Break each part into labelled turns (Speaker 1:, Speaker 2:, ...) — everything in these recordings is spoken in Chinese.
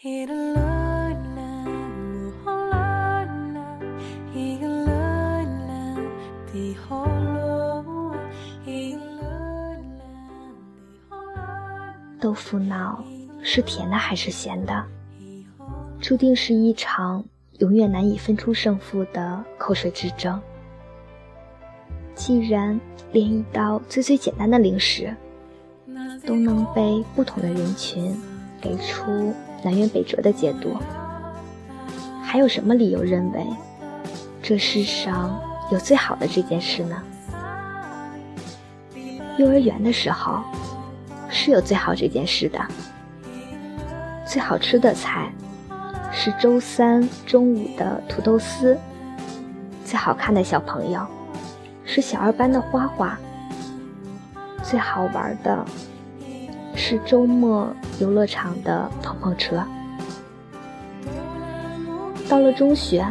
Speaker 1: 豆腐脑是甜的还是咸的，注定是一场永远难以分出胜负的口水之争。既然连一道最最简单的零食，都能被不同的人群给出南辕北辙的解读，还有什么理由认为这世上有最好的这件事呢？幼儿园的时候。是有最好这件事的。最好吃的菜是周三中午的土豆丝。最好看的小朋友是小二班的花花。最好玩的是周末游乐场的碰碰车。到了中学，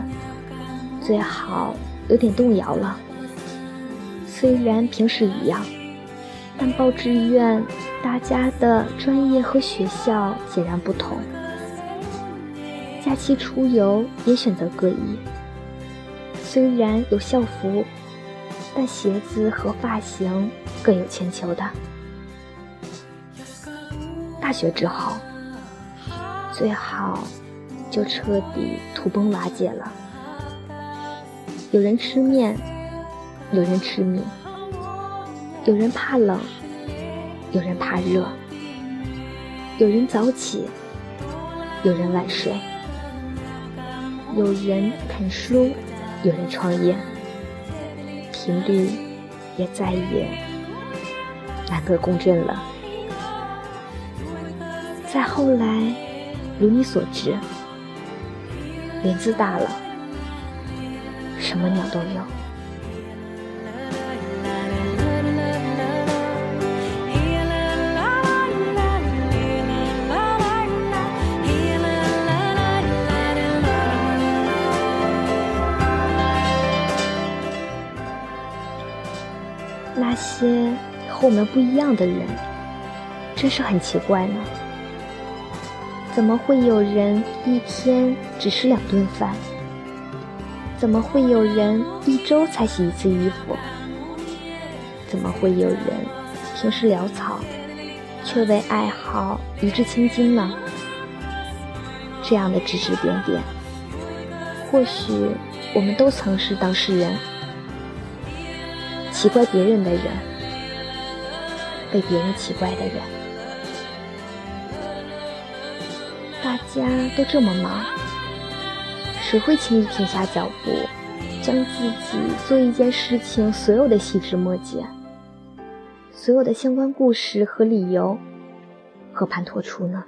Speaker 1: 最好有点动摇了。虽然平时一样，但报志愿。大家的专业和学校截然不同，假期出游也选择各异。虽然有校服，但鞋子和发型各有千秋的。大学之后，最好就彻底土崩瓦解了。有人吃面，有人吃米，有人怕冷。有人怕热，有人早起，有人晚睡，有人啃书，有人创业，频率也再也难得共振了。再后来，如你所知，林子大了，什么鸟都有。那些和我们不一样的人，真是很奇怪呢。怎么会有人一天只吃两顿饭？怎么会有人一周才洗一次衣服？怎么会有人平时潦草，却为爱好一掷千金呢？这样的指指点点，或许我们都曾是当事人。奇怪别人的人，被别人奇怪的人，大家都这么忙，谁会轻易停下脚步，将自己做一件事情所有的细枝末节、所有的相关故事和理由和盘托出呢？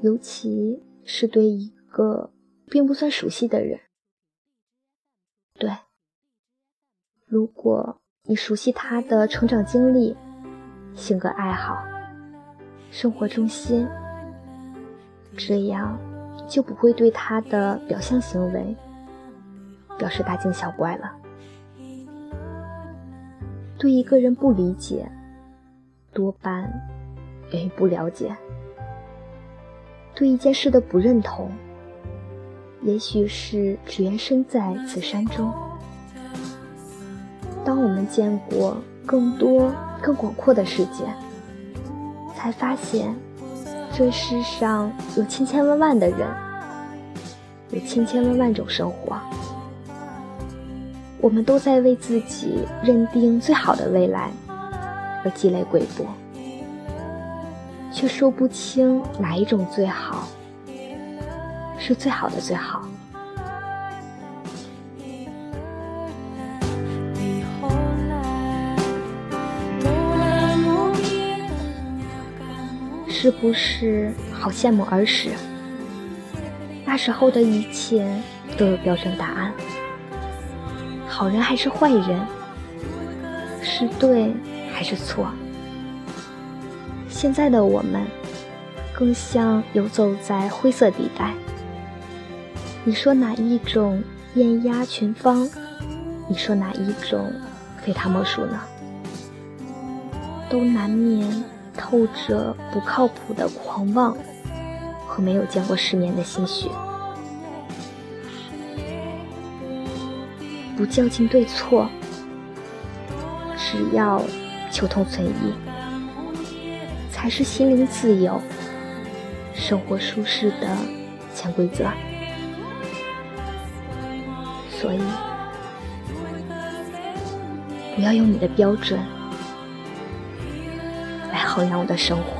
Speaker 1: 尤其是对一个并不算熟悉的人，对。如果你熟悉他的成长经历、性格爱好、生活重心，这样就不会对他的表象行为表示大惊小怪了。对一个人不理解，多半源于不了解；对一件事的不认同，也许是只缘身在此山中。当我们见过更多、更广阔的世界，才发现这世上有千千万万的人，有千千万万种生活。我们都在为自己认定最好的未来而积累贵薄，却说不清哪一种最好是最好的最好。是不是好羡慕儿时？那时候的一切都有标准答案，好人还是坏人，是对还是错？现在的我们，更像游走在灰色地带。你说哪一种艳压群芳？你说哪一种非他莫属呢？都难免。透着不靠谱的狂妄和没有见过世面的心血。不较劲对错，只要求同存异，才是心灵自由、生活舒适的潜规则。所以，不要用你的标准衡量我的生活。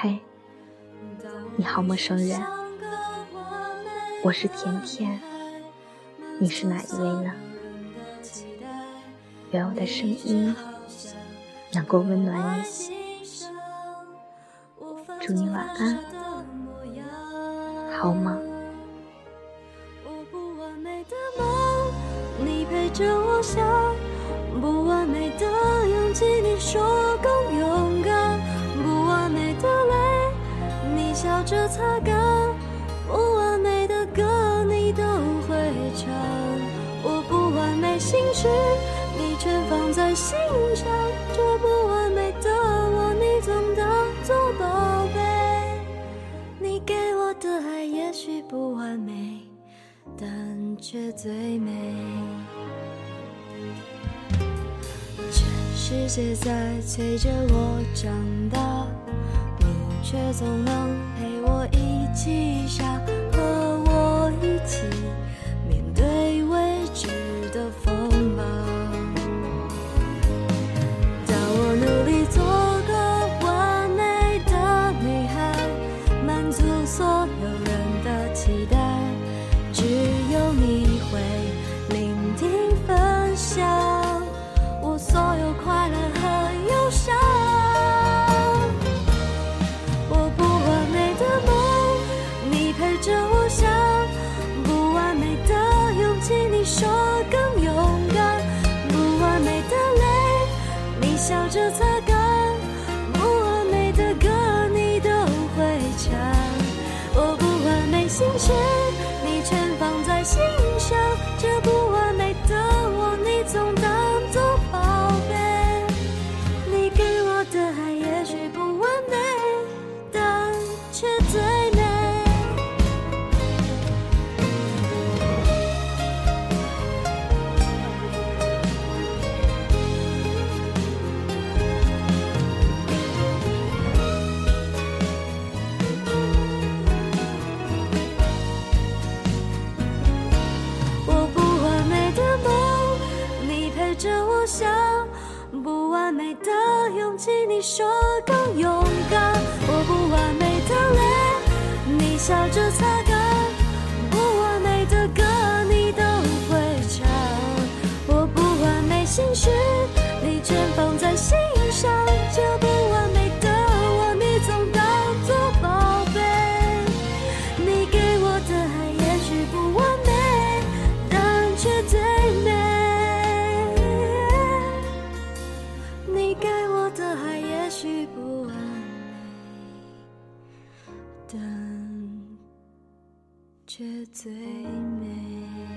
Speaker 1: 嘿。你好，陌生人，我是甜甜，你是哪一位呢？愿我的声音能够温暖你，祝你晚安，好吗？
Speaker 2: 不完美的勇气，你说着擦干；不完美的歌，你都会唱。我不完美心事，你全放在心上。这不完美的我，你总当作宝贝。你给我的爱也许不完美，但却最美。全世界在催着我长大，你却总能陪我你全放在心着我想不完美的勇气，你说更勇敢，我不完美的泪，你笑着擦干。但却最美。